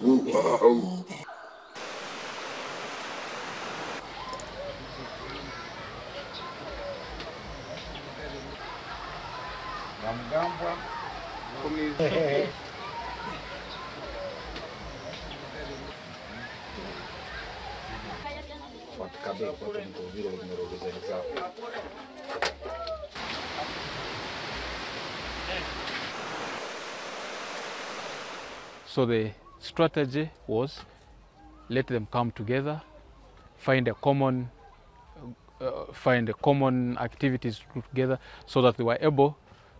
Mm-hmm. So the strategy was let them come together, find a common, uh, find a common activities together, so that they were able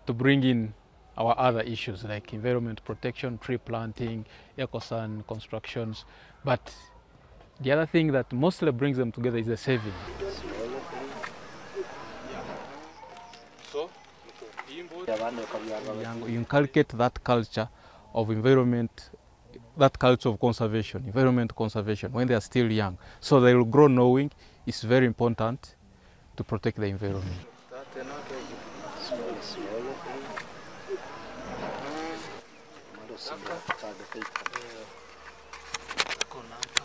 to bring in our other issues like environment protection, tree planting, ecosan constructions. But the other thing that mostly brings them together is the saving. You inculcate that culture of environment, that culture of conservation, environment conservation when they are still young. So they will grow knowing it's very important to protect the environment. Tá Senhora. Mara Senhora, picada feita. É. Conante.